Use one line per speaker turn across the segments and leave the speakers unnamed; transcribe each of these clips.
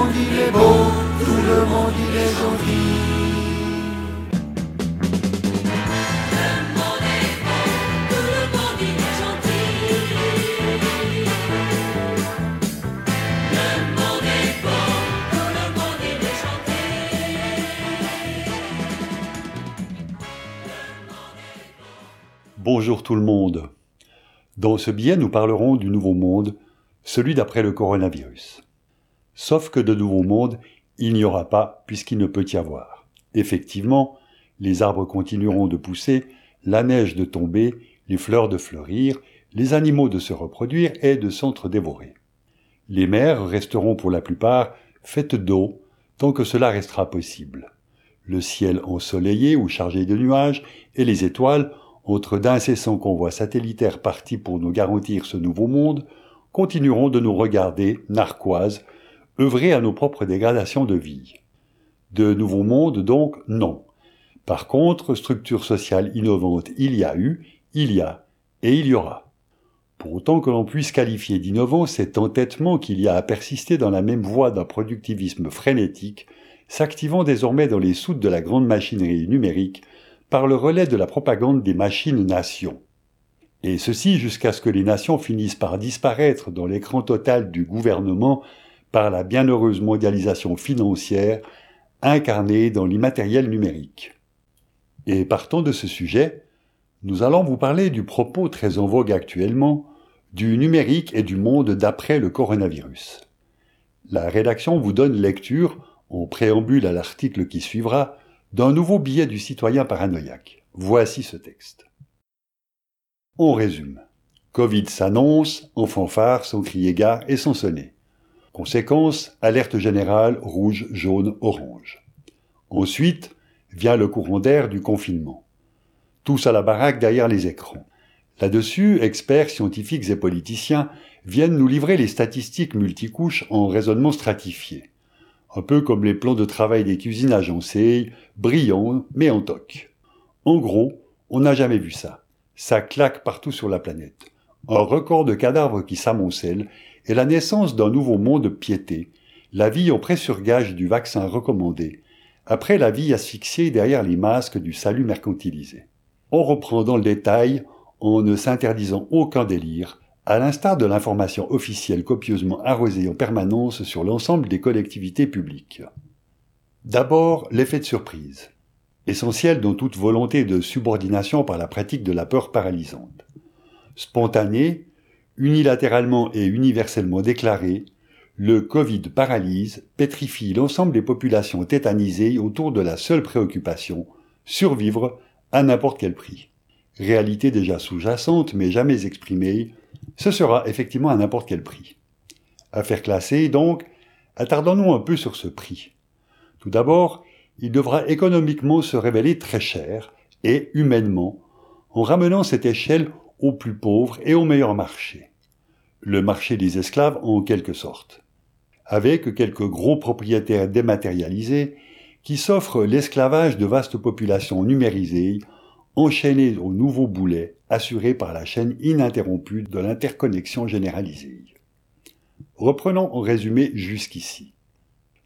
monde il est beau, tout le monde il est gentil.
Bonjour tout le monde. Dans ce billet, nous parlerons du nouveau monde, celui d'après le coronavirus. Sauf que de nouveau monde, il n'y aura pas puisqu'il ne peut y avoir. Effectivement, les arbres continueront de pousser, la neige de tomber, les fleurs de fleurir, les animaux de se reproduire et de s'entre-dévorer. Les mers resteront pour la plupart faites d'eau tant que cela restera possible. Le ciel ensoleillé ou chargé de nuages et les étoiles autres d'incessants convois satellitaires partis pour nous garantir ce nouveau monde, continueront de nous regarder, narquoises, œuvrer à nos propres dégradations de vie. De nouveaux mondes, donc, non. Par contre, structure sociale innovante il y a eu, il y a, et il y aura. Pour autant que l'on puisse qualifier d'innovant cet entêtement qu'il y a à persister dans la même voie d'un productivisme frénétique, s'activant désormais dans les soutes de la grande machinerie numérique, par le relais de la propagande des machines-nations. Et ceci jusqu'à ce que les nations finissent par disparaître dans l'écran total du gouvernement par la bienheureuse mondialisation financière incarnée dans l'immatériel numérique. Et partant de ce sujet, nous allons vous parler du propos très en vogue actuellement du numérique et du monde d'après le coronavirus. La rédaction vous donne lecture, en préambule à l'article qui suivra, d'un nouveau billet du citoyen paranoïaque. Voici ce texte. On résume. Covid s'annonce, en fanfare, sans crier gare et sans sonner. Conséquence, alerte générale rouge, jaune, orange. Ensuite, vient le courant d'air du confinement. Tous à la baraque derrière les écrans. Là-dessus, experts, scientifiques et politiciens viennent nous livrer les statistiques multicouches en raisonnement stratifié un peu comme les plans de travail des cuisines agencées, brillants, mais en toc. En gros, on n'a jamais vu ça. Ça claque partout sur la planète. Un record de cadavres qui s'amoncellent et la naissance d'un nouveau monde piété, la vie en pressurgage du vaccin recommandé, après la vie asphyxiée derrière les masques du salut mercantilisé. On reprend dans le détail, en ne s'interdisant aucun délire, à l'instar de l'information officielle copieusement arrosée en permanence sur l'ensemble des collectivités publiques. D'abord, l'effet de surprise, essentiel dans toute volonté de subordination par la pratique de la peur paralysante. Spontané, unilatéralement et universellement déclaré, le Covid paralyse, pétrifie l'ensemble des populations tétanisées autour de la seule préoccupation, survivre à n'importe quel prix. Réalité déjà sous-jacente mais jamais exprimée, ce sera effectivement à n'importe quel prix. Affaire classée, donc, attardons-nous un peu sur ce prix. Tout d'abord, il devra économiquement se révéler très cher, et humainement, en ramenant cette échelle aux plus pauvres et au meilleur marché. Le marché des esclaves en quelque sorte. Avec quelques gros propriétaires dématérialisés qui s'offrent l'esclavage de vastes populations numérisées enchaîné au nouveau boulet assuré par la chaîne ininterrompue de l'interconnexion généralisée. Reprenons en résumé jusqu'ici.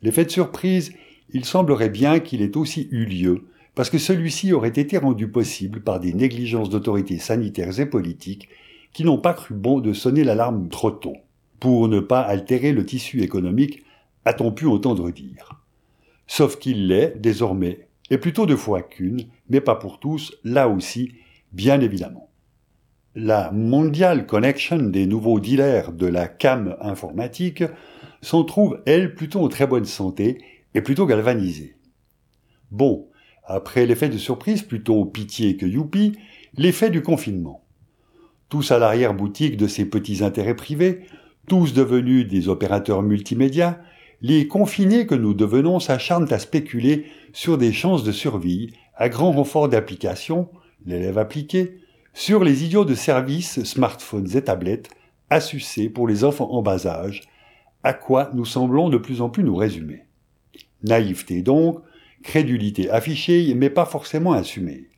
L'effet de surprise, il semblerait bien qu'il ait aussi eu lieu, parce que celui-ci aurait été rendu possible par des négligences d'autorités sanitaires et politiques qui n'ont pas cru bon de sonner l'alarme trop tôt, pour ne pas altérer le tissu économique, a-t-on pu entendre dire. Sauf qu'il l'est, désormais, et plutôt deux fois qu'une, mais pas pour tous, là aussi, bien évidemment. La Mondial Connection des nouveaux dealers de la cam informatique s'en trouve, elle, plutôt en très bonne santé et plutôt galvanisée. Bon, après l'effet de surprise, plutôt pitié que youpi, l'effet du confinement. Tous à l'arrière-boutique de ces petits intérêts privés, tous devenus des opérateurs multimédia, les confinés que nous devenons s'acharnent à spéculer sur des chances de survie à grand renfort d'applications, l'élève appliqué, sur les idiots de services, smartphones et tablettes, à sucer pour les enfants en bas âge, à quoi nous semblons de plus en plus nous résumer. Naïveté donc, crédulité affichée, mais pas forcément assumée.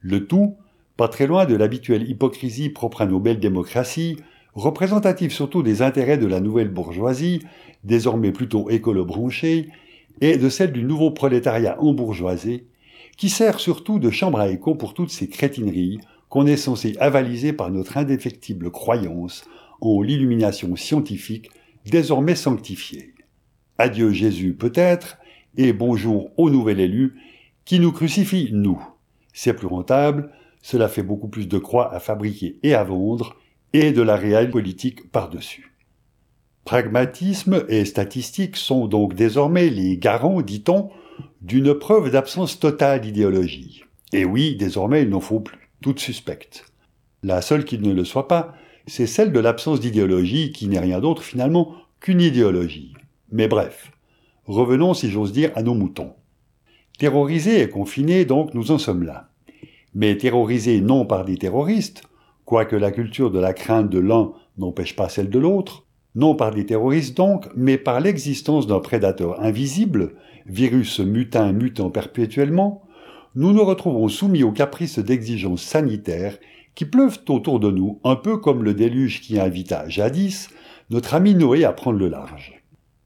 Le tout, pas très loin de l'habituelle hypocrisie propre à nos belles démocraties, représentative surtout des intérêts de la nouvelle bourgeoisie, désormais plutôt écolo-branchée, et de celle du nouveau prolétariat embourgeoisé, qui sert surtout de chambre à écho pour toutes ces crétineries qu'on est censé avaliser par notre indéfectible croyance en l'illumination scientifique désormais sanctifiée. Adieu Jésus peut-être, et bonjour au nouvel élu qui nous crucifie, nous. C'est plus rentable, cela fait beaucoup plus de croix à fabriquer et à vendre, et de la réelle politique par-dessus. Pragmatisme et statistique sont donc désormais les garants, dit-on, d'une preuve d'absence totale d'idéologie. Et oui, désormais il n'en faut plus, toute suspecte. La seule qui ne le soit pas, c'est celle de l'absence d'idéologie qui n'est rien d'autre finalement qu'une idéologie. Mais bref, revenons si j'ose dire à nos moutons. Terrorisés et confinés donc nous en sommes là. Mais terrorisés non par des terroristes, quoique la culture de la crainte de l'un n'empêche pas celle de l'autre, non par des terroristes donc, mais par l'existence d'un prédateur invisible, virus mutin mutant perpétuellement, nous nous retrouvons soumis aux caprices d'exigences sanitaires qui pleuvent autour de nous, un peu comme le déluge qui invita jadis notre ami Noé à prendre le large.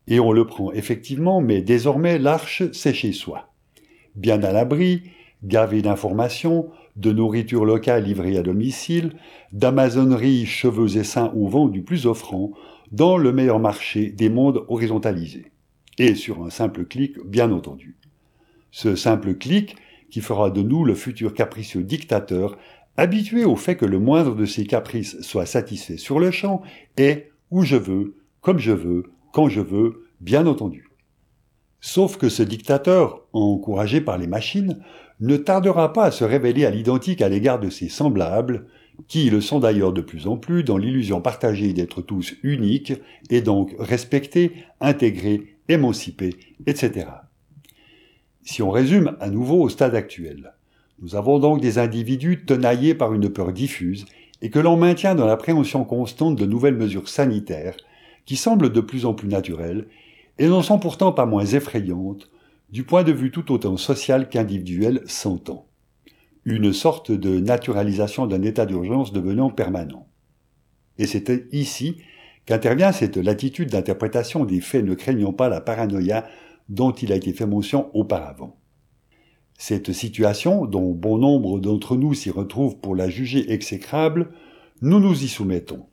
Et on le prend effectivement, mais désormais l'arche c'est chez soi. Bien à l'abri, gavé d'informations, de nourriture locale livrée à domicile, d'amazonerie cheveux et seins au vent du plus offrant, dans le meilleur marché des mondes horizontalisés. Et sur un simple clic, bien entendu. Ce simple clic qui fera de nous le futur capricieux dictateur, habitué au fait que le moindre de ses caprices soit satisfait sur le champ, et où je veux, comme je veux, quand je veux, bien entendu. Sauf que ce dictateur, encouragé par les machines, ne tardera pas à se révéler à l'identique à l'égard de ses semblables, qui le sont d'ailleurs de plus en plus dans l'illusion partagée d'être tous uniques et donc respectés, intégrés, émancipés, etc. Si on résume à nouveau au stade actuel, nous avons donc des individus tenaillés par une peur diffuse et que l'on maintient dans l'appréhension constante de nouvelles mesures sanitaires qui semblent de plus en plus naturelles et n'en sont pourtant pas moins effrayantes du point de vue tout autant social qu'individuel s'entend une sorte de naturalisation d'un état d'urgence devenant permanent. Et c'est ici qu'intervient cette latitude d'interprétation des faits ne craignant pas la paranoïa dont il a été fait mention auparavant. Cette situation, dont bon nombre d'entre nous s'y retrouvent pour la juger exécrable, nous nous y soumettons,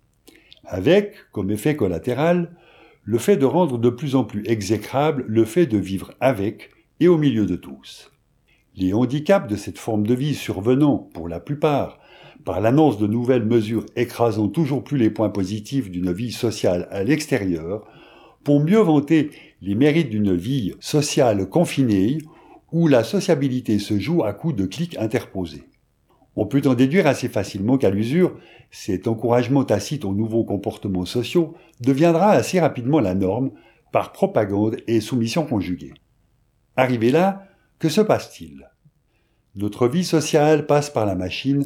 avec, comme effet collatéral, le fait de rendre de plus en plus exécrable le fait de vivre avec et au milieu de tous. Les handicaps de cette forme de vie survenant, pour la plupart, par l'annonce de nouvelles mesures écrasant toujours plus les points positifs d'une vie sociale à l'extérieur, pour mieux vanter les mérites d'une vie sociale confinée où la sociabilité se joue à coups de clics interposés. On peut en déduire assez facilement qu'à l'usure, cet encouragement tacite aux nouveaux comportements sociaux deviendra assez rapidement la norme par propagande et soumission conjuguée. Arrivé là, que se passe-t-il? Notre vie sociale passe par la machine,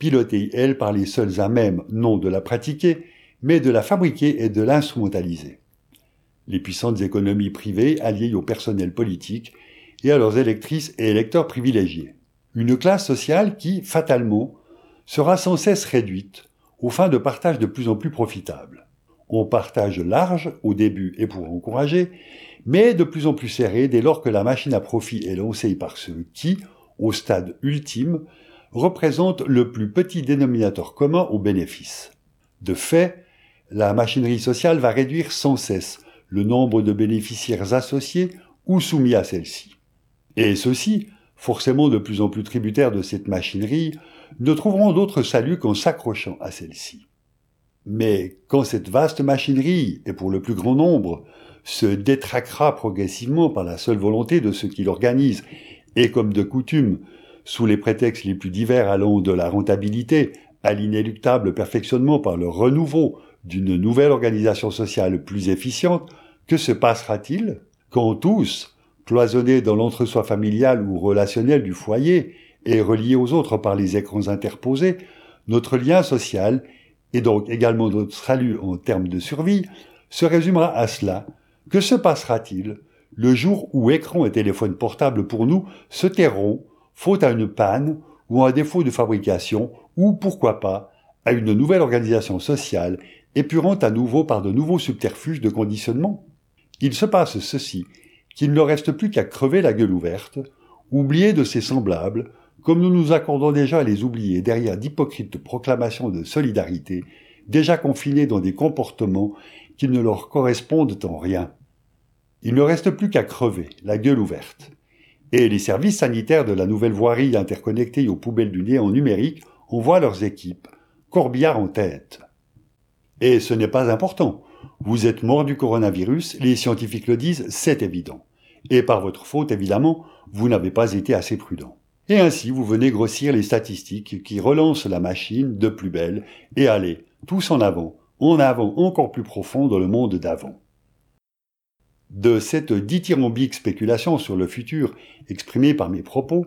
pilotée, elle, par les seuls à même, non de la pratiquer, mais de la fabriquer et de l'instrumentaliser. Les puissantes économies privées alliées au personnel politique et à leurs électrices et électeurs privilégiés. Une classe sociale qui, fatalement, sera sans cesse réduite aux fins de partage de plus en plus profitables. On partage large au début et pour encourager, mais de plus en plus serré dès lors que la machine à profit est lancée par ceux qui, au stade ultime, représentent le plus petit dénominateur commun au bénéfice. De fait, la machinerie sociale va réduire sans cesse le nombre de bénéficiaires associés ou soumis à celle-ci. Et ceux-ci, forcément de plus en plus tributaires de cette machinerie, ne trouveront d'autre salut qu'en s'accrochant à celle-ci. Mais quand cette vaste machinerie, et pour le plus grand nombre, se détraquera progressivement par la seule volonté de ceux qui l'organisent, et comme de coutume, sous les prétextes les plus divers allant de la rentabilité à l'inéluctable perfectionnement par le renouveau d'une nouvelle organisation sociale plus efficiente, que se passera-t-il quand tous, cloisonnés dans l'entre-soi familial ou relationnel du foyer et reliés aux autres par les écrans interposés, notre lien social, et donc également notre salut en termes de survie, se résumera à cela, que se passera-t-il le jour où écran et téléphone portable pour nous se tairont, faute à une panne ou à un défaut de fabrication, ou pourquoi pas, à une nouvelle organisation sociale épurant à nouveau par de nouveaux subterfuges de conditionnement? Il se passe ceci, qu'il ne reste plus qu'à crever la gueule ouverte, oublier de ses semblables, comme nous nous accordons déjà à les oublier derrière d'hypocrites proclamations de solidarité, déjà confinés dans des comportements qui ne leur correspondent en rien. Il ne reste plus qu'à crever, la gueule ouverte. Et les services sanitaires de la nouvelle voirie interconnectée aux poubelles du néant numérique envoient leurs équipes, corbillard en tête. Et ce n'est pas important. Vous êtes mort du coronavirus, les scientifiques le disent, c'est évident. Et par votre faute, évidemment, vous n'avez pas été assez prudent. Et ainsi, vous venez grossir les statistiques qui relancent la machine de plus belle, et allez, tous en avant, en avant encore plus profond dans le monde d'avant. De cette dithyrambique spéculation sur le futur exprimée par mes propos,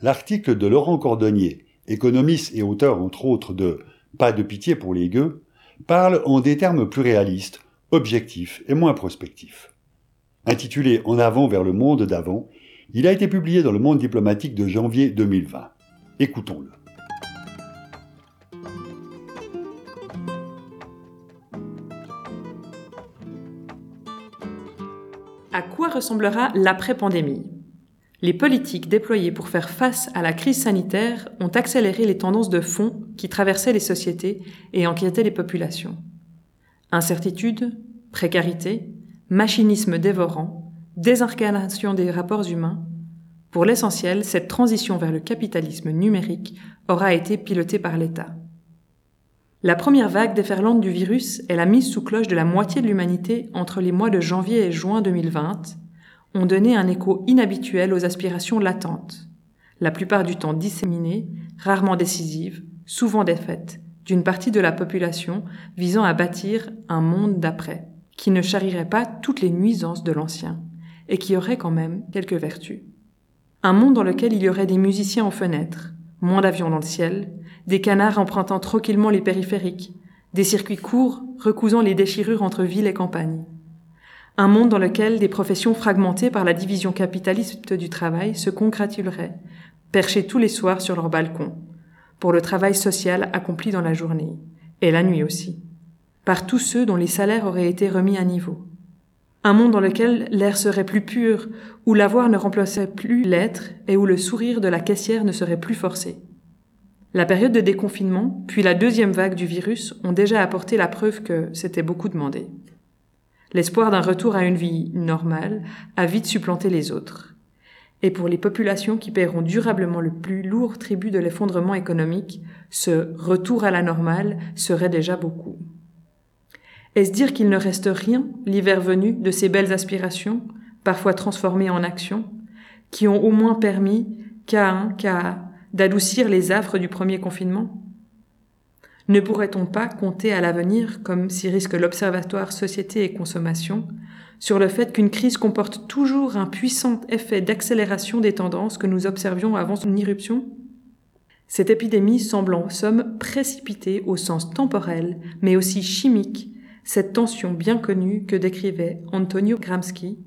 l'article de Laurent Cordonnier, économiste et auteur entre autres de Pas de pitié pour les gueux, parle en des termes plus réalistes, objectifs et moins prospectifs. Intitulé En avant vers le monde d'avant, il a été publié dans le monde diplomatique de janvier 2020. Écoutons-le.
À quoi ressemblera l'après-pandémie? Les politiques déployées pour faire face à la crise sanitaire ont accéléré les tendances de fond qui traversaient les sociétés et inquiétaient les populations. Incertitude, précarité, machinisme dévorant, désincarnation des rapports humains, pour l'essentiel, cette transition vers le capitalisme numérique aura été pilotée par l'État. La première vague déferlante du virus et la mise sous cloche de la moitié de l'humanité entre les mois de janvier et juin 2020 ont donné un écho inhabituel aux aspirations latentes, la plupart du temps disséminées, rarement décisives, souvent défaites, d'une partie de la population visant à bâtir un monde d'après, qui ne charrierait pas toutes les nuisances de l'ancien et qui aurait quand même quelques vertus. Un monde dans lequel il y aurait des musiciens aux fenêtres, moins d'avions dans le ciel, des canards empruntant tranquillement les périphériques, des circuits courts recousant les déchirures entre ville et campagne. Un monde dans lequel des professions fragmentées par la division capitaliste du travail se congratuleraient, perchées tous les soirs sur leur balcon, pour le travail social accompli dans la journée, et la nuit aussi, par tous ceux dont les salaires auraient été remis à niveau. Un monde dans lequel l'air serait plus pur, où l'avoir ne remplaçait plus l'être et où le sourire de la caissière ne serait plus forcé. La période de déconfinement, puis la deuxième vague du virus ont déjà apporté la preuve que c'était beaucoup demandé. L'espoir d'un retour à une vie normale a vite supplanté les autres. Et pour les populations qui paieront durablement le plus lourd tribut de l'effondrement économique, ce retour à la normale serait déjà beaucoup. Est-ce dire qu'il ne reste rien, l'hiver venu, de ces belles aspirations, parfois transformées en actions, qui ont au moins permis, qu'à un, qu'à d'adoucir les affres du premier confinement? Ne pourrait-on pas compter à l'avenir, comme s'y risque l'Observatoire Société et Consommation, sur le fait qu'une crise comporte toujours un puissant effet d'accélération des tendances que nous observions avant son irruption? Cette épidémie semble en somme précipitée au sens temporel, mais aussi chimique, cette tension bien connue que décrivait Antonio Gramsci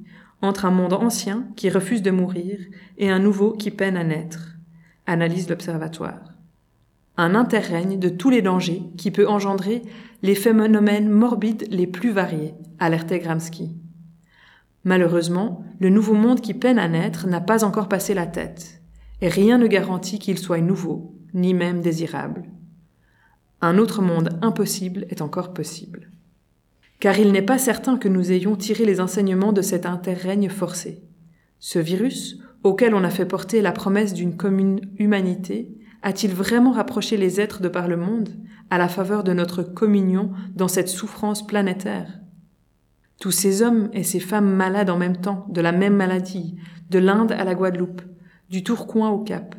entre un monde ancien qui refuse de mourir et un nouveau qui peine à naître, analyse l'Observatoire. Un interrègne de tous les dangers qui peut engendrer les phénomènes morbides les plus variés, alertait Gramsci. Malheureusement, le nouveau monde qui peine à naître n'a pas encore passé la tête, et rien ne garantit qu'il soit nouveau, ni même désirable. Un autre monde impossible est encore possible car il n'est pas certain que nous ayons tiré les enseignements de cet interrègne forcé. Ce virus, auquel on a fait porter la promesse d'une commune humanité, a-t-il vraiment rapproché les êtres de par le monde à la faveur de notre communion dans cette souffrance planétaire? Tous ces hommes et ces femmes malades en même temps, de la même maladie, de l'Inde à la Guadeloupe, du Tourcoing au Cap,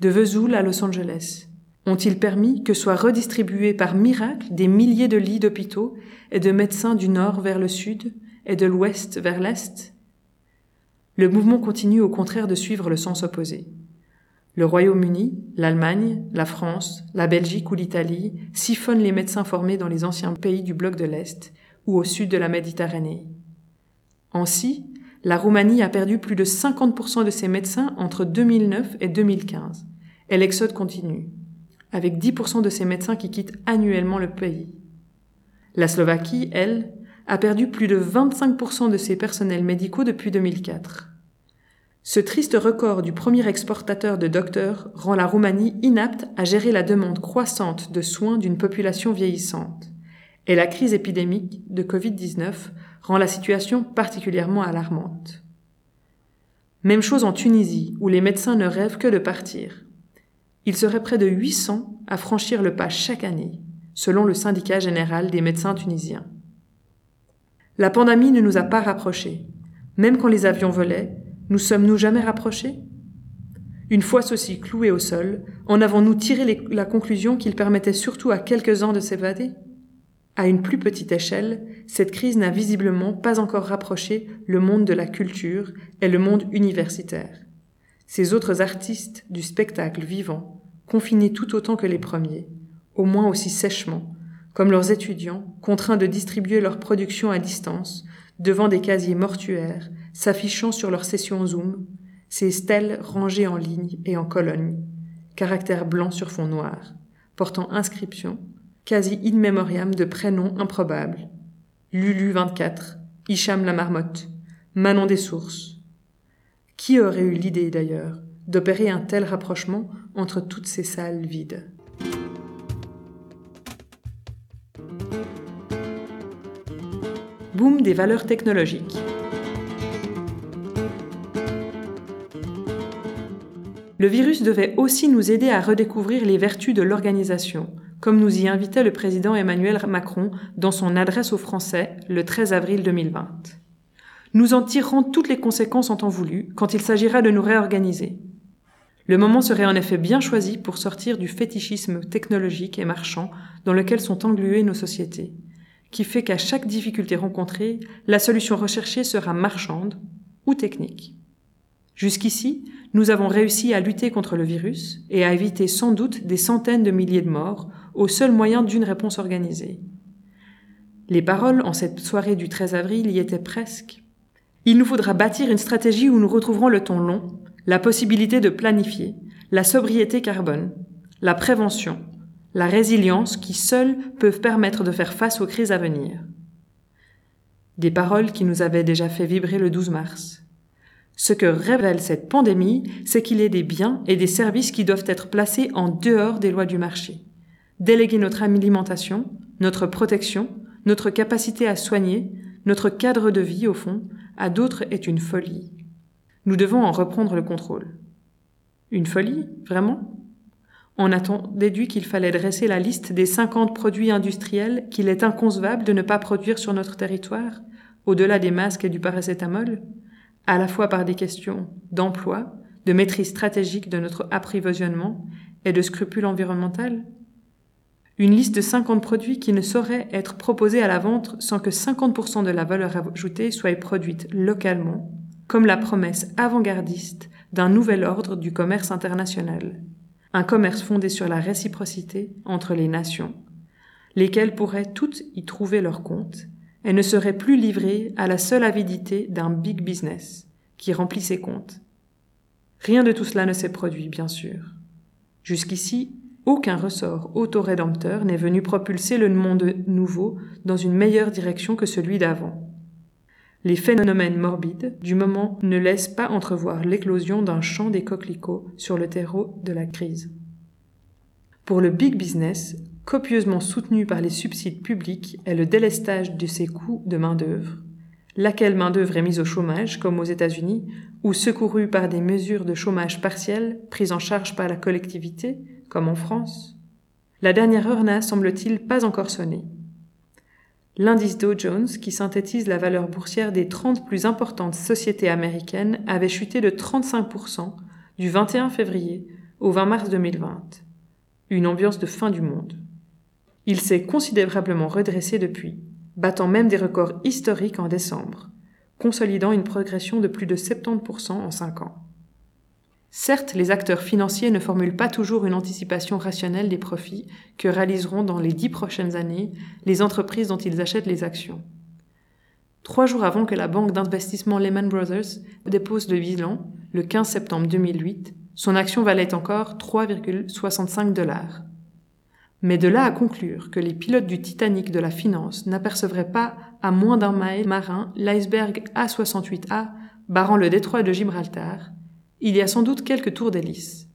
de Vesoul à Los Angeles, ont-ils permis que soient redistribués par miracle des milliers de lits d'hôpitaux et de médecins du nord vers le sud et de l'ouest vers l'est? Le mouvement continue au contraire de suivre le sens opposé. Le Royaume-Uni, l'Allemagne, la France, la Belgique ou l'Italie siphonnent les médecins formés dans les anciens pays du bloc de l'Est ou au sud de la Méditerranée. Ainsi, la Roumanie a perdu plus de 50% de ses médecins entre 2009 et 2015, et l'exode continue avec 10% de ces médecins qui quittent annuellement le pays. La Slovaquie, elle, a perdu plus de 25% de ses personnels médicaux depuis 2004. Ce triste record du premier exportateur de docteurs rend la Roumanie inapte à gérer la demande croissante de soins d'une population vieillissante. Et la crise épidémique de Covid-19 rend la situation particulièrement alarmante. Même chose en Tunisie, où les médecins ne rêvent que de partir. Il serait près de 800 à franchir le pas chaque année, selon le syndicat général des médecins tunisiens. La pandémie ne nous a pas rapprochés. Même quand les avions volaient, nous sommes-nous jamais rapprochés? Une fois ceci cloué au sol, en avons-nous tiré la conclusion qu'il permettait surtout à quelques-uns de s'évader? À une plus petite échelle, cette crise n'a visiblement pas encore rapproché le monde de la culture et le monde universitaire. Ces autres artistes du spectacle vivant, confinés tout autant que les premiers, au moins aussi sèchement, comme leurs étudiants, contraints de distribuer leur production à distance, devant des casiers mortuaires, s'affichant sur leurs sessions Zoom, ces stèles rangées en ligne et en colonnes, caractères blancs sur fond noir, portant inscription, quasi in memoriam de prénoms improbables. Lulu 24, Hicham la marmotte, Manon des sources. Qui aurait eu l'idée d'ailleurs? D'opérer un tel rapprochement entre toutes ces salles vides Boom des valeurs technologiques. Le virus devait aussi nous aider à redécouvrir les vertus de l'organisation, comme nous y invitait le président Emmanuel Macron dans son adresse aux Français le 13 avril 2020. Nous en tirerons toutes les conséquences en temps voulu quand il s'agira de nous réorganiser. Le moment serait en effet bien choisi pour sortir du fétichisme technologique et marchand dans lequel sont engluées nos sociétés, qui fait qu'à chaque difficulté rencontrée, la solution recherchée sera marchande ou technique. Jusqu'ici, nous avons réussi à lutter contre le virus et à éviter sans doute des centaines de milliers de morts au seul moyen d'une réponse organisée. Les paroles en cette soirée du 13 avril y étaient presque. Il nous faudra bâtir une stratégie où nous retrouverons le ton long, la possibilité de planifier, la sobriété carbone, la prévention, la résilience qui seules peuvent permettre de faire face aux crises à venir. Des paroles qui nous avaient déjà fait vibrer le 12 mars. Ce que révèle cette pandémie, c'est qu'il a des biens et des services qui doivent être placés en dehors des lois du marché. Déléguer notre alimentation, notre protection, notre capacité à soigner, notre cadre de vie, au fond, à d'autres est une folie. Nous devons en reprendre le contrôle. Une folie, vraiment? On a-t-on déduit qu'il fallait dresser la liste des 50 produits industriels qu'il est inconcevable de ne pas produire sur notre territoire, au-delà des masques et du paracétamol à la fois par des questions d'emploi, de maîtrise stratégique de notre approvisionnement et de scrupules environnemental Une liste de 50 produits qui ne sauraient être proposés à la vente sans que 50% de la valeur ajoutée soit produite localement, comme la promesse avant-gardiste d'un nouvel ordre du commerce international. Un commerce fondé sur la réciprocité entre les nations, lesquelles pourraient toutes y trouver leur compte elle ne serait plus livrée à la seule avidité d'un big business qui remplit ses comptes. Rien de tout cela ne s'est produit, bien sûr. Jusqu'ici, aucun ressort autorédempteur n'est venu propulser le monde nouveau dans une meilleure direction que celui d'avant. Les phénomènes morbides du moment ne laissent pas entrevoir l'éclosion d'un champ des coquelicots sur le terreau de la crise. Pour le big business, copieusement soutenu par les subsides publics, est le délestage de ses coûts de main-d'œuvre. Laquelle main-d'œuvre est mise au chômage, comme aux États-Unis, ou secourue par des mesures de chômage partiel prises en charge par la collectivité, comme en France? La dernière heure n'a, semble-t-il, pas encore sonné. L'indice Dow Jones, qui synthétise la valeur boursière des 30 plus importantes sociétés américaines, avait chuté de 35% du 21 février au 20 mars 2020. Une ambiance de fin du monde. Il s'est considérablement redressé depuis, battant même des records historiques en décembre, consolidant une progression de plus de 70% en 5 ans. Certes, les acteurs financiers ne formulent pas toujours une anticipation rationnelle des profits que réaliseront dans les dix prochaines années les entreprises dont ils achètent les actions. Trois jours avant que la banque d'investissement Lehman Brothers dépose le bilan, le 15 septembre 2008, son action valait encore 3,65 dollars. Mais de là à conclure que les pilotes du Titanic de la finance n'apercevraient pas à moins d'un mile marin l'iceberg A68A barrant le détroit de Gibraltar, il y a sans doute quelques tours d'hélice.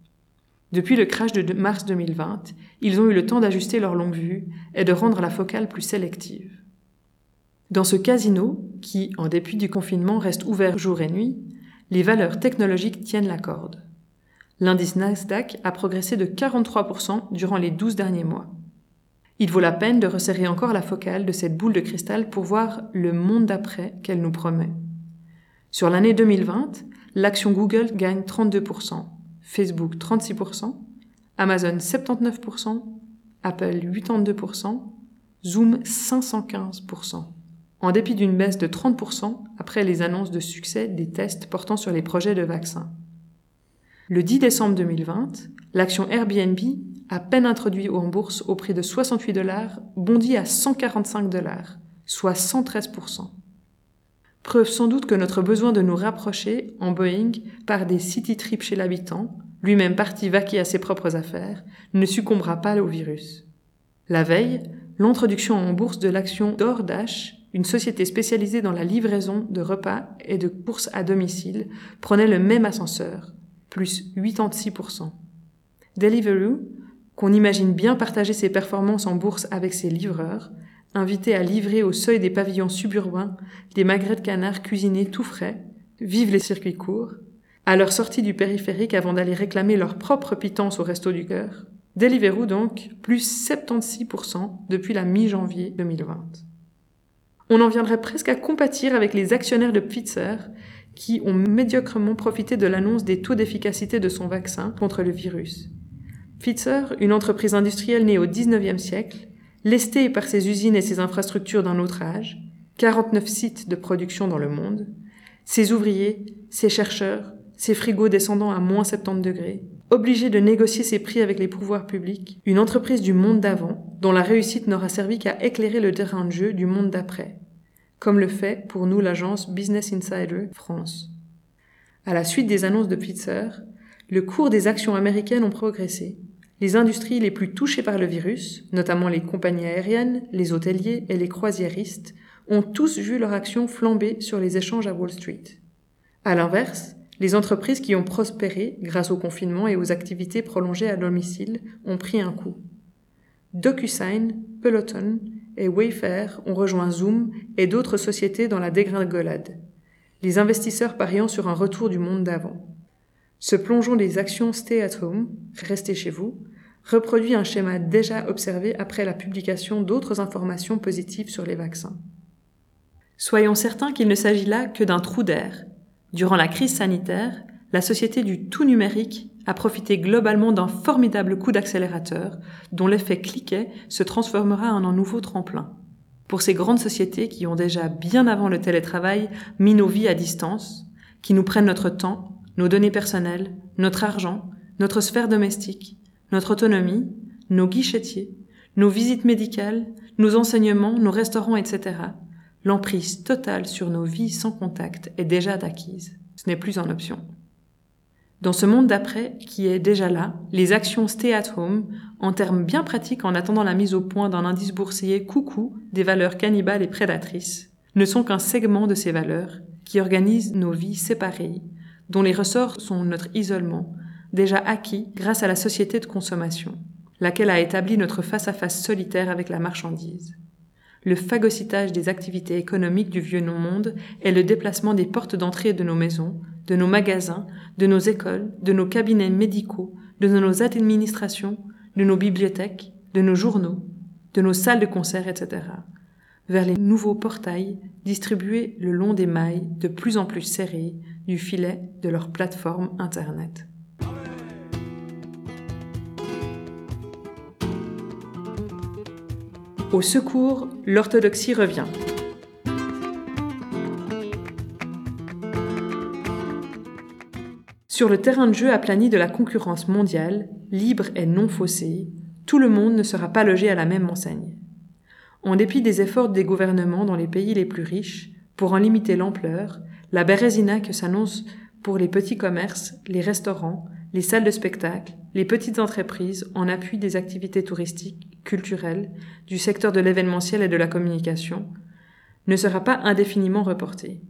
Depuis le crash de mars 2020, ils ont eu le temps d'ajuster leur longue vue et de rendre la focale plus sélective. Dans ce casino, qui, en dépit du confinement, reste ouvert jour et nuit, les valeurs technologiques tiennent la corde. L'indice Nasdaq a progressé de 43% durant les 12 derniers mois. Il vaut la peine de resserrer encore la focale de cette boule de cristal pour voir le monde d'après qu'elle nous promet. Sur l'année 2020, l'action Google gagne 32%, Facebook 36%, Amazon 79%, Apple 82%, Zoom 515% en dépit d'une baisse de 30% après les annonces de succès des tests portant sur les projets de vaccins. Le 10 décembre 2020, l'action Airbnb, à peine introduite en bourse au prix de 68 dollars, bondit à 145 dollars, soit 113%. Preuve sans doute que notre besoin de nous rapprocher en Boeing par des city trips chez l'habitant, lui-même parti vaquer à ses propres affaires, ne succombera pas au virus. La veille, l'introduction en bourse de l'action DoorDash une société spécialisée dans la livraison de repas et de courses à domicile prenait le même ascenseur, plus 86%. Deliveroo, qu'on imagine bien partager ses performances en bourse avec ses livreurs, invité à livrer au seuil des pavillons suburbains des magrets de canard cuisinés tout frais, vive les circuits courts, à leur sortie du périphérique avant d'aller réclamer leur propre pitance au resto du cœur. Deliveroo donc, plus 76% depuis la mi-janvier 2020 on en viendrait presque à compatir avec les actionnaires de Pfizer qui ont médiocrement profité de l'annonce des taux d'efficacité de son vaccin contre le virus. Pfizer, une entreprise industrielle née au XIXe siècle, lestée par ses usines et ses infrastructures d'un autre âge, 49 sites de production dans le monde, ses ouvriers, ses chercheurs, ses frigos descendant à moins 70 degrés, obligés de négocier ses prix avec les pouvoirs publics, une entreprise du monde d'avant, dont la réussite n'aura servi qu'à éclairer le terrain de jeu du monde d'après comme le fait pour nous l'agence Business Insider France. À la suite des annonces de Pfizer, le cours des actions américaines ont progressé. Les industries les plus touchées par le virus, notamment les compagnies aériennes, les hôteliers et les croisiéristes, ont tous vu leur action flamber sur les échanges à Wall Street. À l'inverse, les entreprises qui ont prospéré grâce au confinement et aux activités prolongées à domicile ont pris un coup. DocuSign, Peloton et Wayfair ont rejoint Zoom et d'autres sociétés dans la dégringolade, les investisseurs pariant sur un retour du monde d'avant. Ce plongeon des actions Stay at Home, restez chez vous, reproduit un schéma déjà observé après la publication d'autres informations positives sur les vaccins. Soyons certains qu'il ne s'agit là que d'un trou d'air. Durant la crise sanitaire, la société du tout numérique a profité globalement d'un formidable coup d'accélérateur dont l'effet cliquet se transformera en un nouveau tremplin. Pour ces grandes sociétés qui ont déjà bien avant le télétravail mis nos vies à distance, qui nous prennent notre temps, nos données personnelles, notre argent, notre sphère domestique, notre autonomie, nos guichetiers, nos visites médicales, nos enseignements, nos restaurants, etc., l'emprise totale sur nos vies sans contact est déjà acquise. Ce n'est plus en option. Dans ce monde d'après, qui est déjà là, les actions stay at home, en termes bien pratiques en attendant la mise au point d'un indice boursier coucou des valeurs cannibales et prédatrices, ne sont qu'un segment de ces valeurs qui organisent nos vies séparées, dont les ressorts sont notre isolement, déjà acquis grâce à la société de consommation, laquelle a établi notre face-à-face solitaire avec la marchandise. Le phagocytage des activités économiques du vieux non-monde est le déplacement des portes d'entrée de nos maisons, de nos magasins, de nos écoles, de nos cabinets médicaux, de nos administrations, de nos bibliothèques, de nos journaux, de nos salles de concert, etc., vers les nouveaux portails distribués le long des mailles de plus en plus serrées du filet de leur plateforme Internet. Au secours, l'orthodoxie revient. Sur le terrain de jeu aplani de la concurrence mondiale, libre et non faussée, tout le monde ne sera pas logé à la même enseigne. En dépit des efforts des gouvernements dans les pays les plus riches pour en limiter l'ampleur, la bérésina que s'annonce pour les petits commerces, les restaurants, les salles de spectacle, les petites entreprises en appui des activités touristiques, culturelles, du secteur de l'événementiel et de la communication, ne sera pas indéfiniment reporté.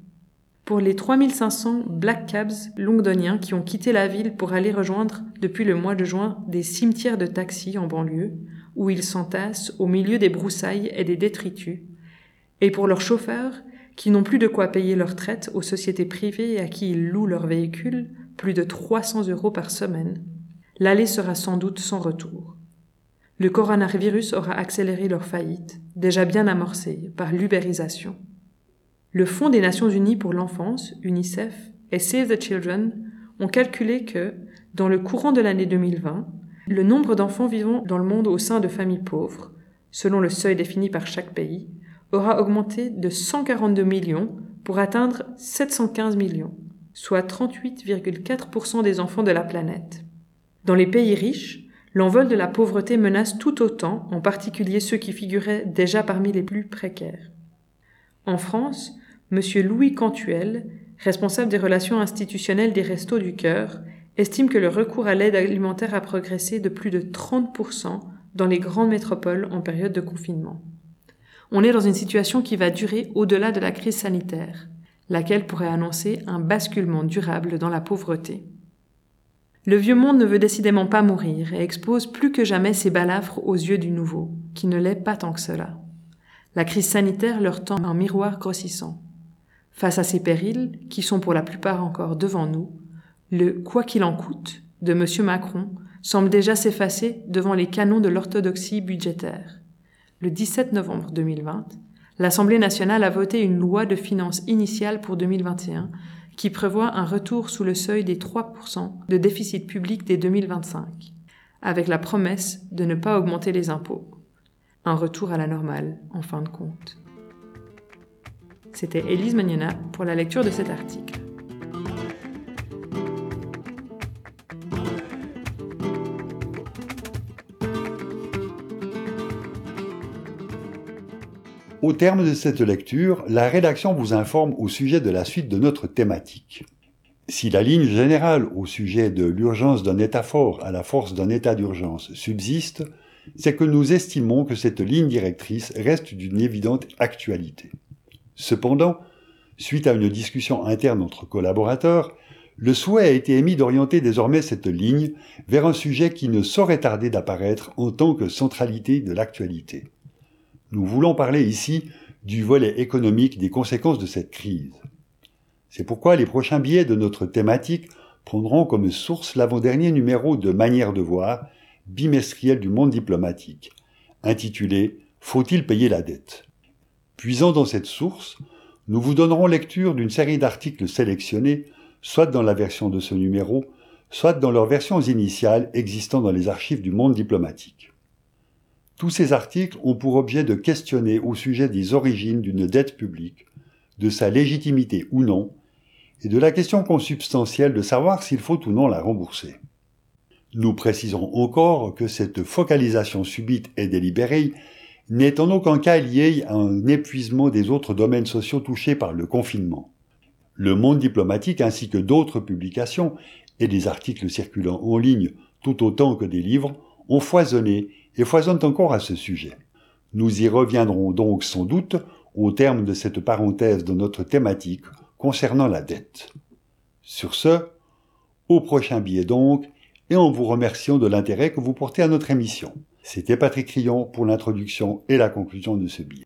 Pour les 3500 Black Cabs londoniens qui ont quitté la ville pour aller rejoindre depuis le mois de juin des cimetières de taxis en banlieue, où ils s'entassent au milieu des broussailles et des détritus, et pour leurs chauffeurs qui n'ont plus de quoi payer leur traite aux sociétés privées à qui ils louent leurs véhicules, plus de 300 euros par semaine, l'aller sera sans doute sans retour. Le coronavirus aura accéléré leur faillite, déjà bien amorcée par l'ubérisation. Le Fonds des Nations Unies pour l'enfance, UNICEF, et Save the Children ont calculé que, dans le courant de l'année 2020, le nombre d'enfants vivant dans le monde au sein de familles pauvres, selon le seuil défini par chaque pays, aura augmenté de 142 millions pour atteindre 715 millions, soit 38,4% des enfants de la planète. Dans les pays riches, l'envol de la pauvreté menace tout autant, en particulier ceux qui figuraient déjà parmi les plus précaires. En France, M. Louis Cantuel, responsable des relations institutionnelles des Restos du Cœur, estime que le recours à l'aide alimentaire a progressé de plus de 30% dans les grandes métropoles en période de confinement. On est dans une situation qui va durer au-delà de la crise sanitaire, laquelle pourrait annoncer un basculement durable dans la pauvreté. Le vieux monde ne veut décidément pas mourir et expose plus que jamais ses balafres aux yeux du nouveau, qui ne l'est pas tant que cela. La crise sanitaire leur tend un miroir grossissant. Face à ces périls, qui sont pour la plupart encore devant nous, le quoi qu'il en coûte de M. Macron semble déjà s'effacer devant les canons de l'orthodoxie budgétaire. Le 17 novembre 2020, l'Assemblée nationale a voté une loi de finances initiale pour 2021 qui prévoit un retour sous le seuil des 3% de déficit public dès 2025, avec la promesse de ne pas augmenter les impôts. Un retour à la normale, en fin de compte. C'était Élise Magnona pour la lecture de cet article.
Au terme de cette lecture, la rédaction vous informe au sujet de la suite de notre thématique. Si la ligne générale au sujet de l'urgence d'un état fort à la force d'un état d'urgence subsiste, c'est que nous estimons que cette ligne directrice reste d'une évidente actualité. Cependant, suite à une discussion interne entre collaborateurs, le souhait a été émis d'orienter désormais cette ligne vers un sujet qui ne saurait tarder d'apparaître en tant que centralité de l'actualité. Nous voulons parler ici du volet économique des conséquences de cette crise. C'est pourquoi les prochains billets de notre thématique prendront comme source l'avant-dernier numéro de Manière de voir, bimestriel du monde diplomatique, intitulé Faut-il payer la dette? Puisant dans cette source, nous vous donnerons lecture d'une série d'articles sélectionnés, soit dans la version de ce numéro, soit dans leurs versions initiales existant dans les archives du monde diplomatique. Tous ces articles ont pour objet de questionner au sujet des origines d'une dette publique, de sa légitimité ou non, et de la question consubstantielle de savoir s'il faut ou non la rembourser. Nous précisons encore que cette focalisation subite et délibérée n'est en aucun cas lié à un épuisement des autres domaines sociaux touchés par le confinement. Le monde diplomatique ainsi que d'autres publications et des articles circulant en ligne tout autant que des livres ont foisonné et foisonnent encore à ce sujet. Nous y reviendrons donc sans doute au terme de cette parenthèse de notre thématique concernant la dette. Sur ce, au prochain billet donc, et en vous remerciant de l'intérêt que vous portez à notre émission. C'était Patrick Crillon pour l'introduction et la conclusion de ce billet.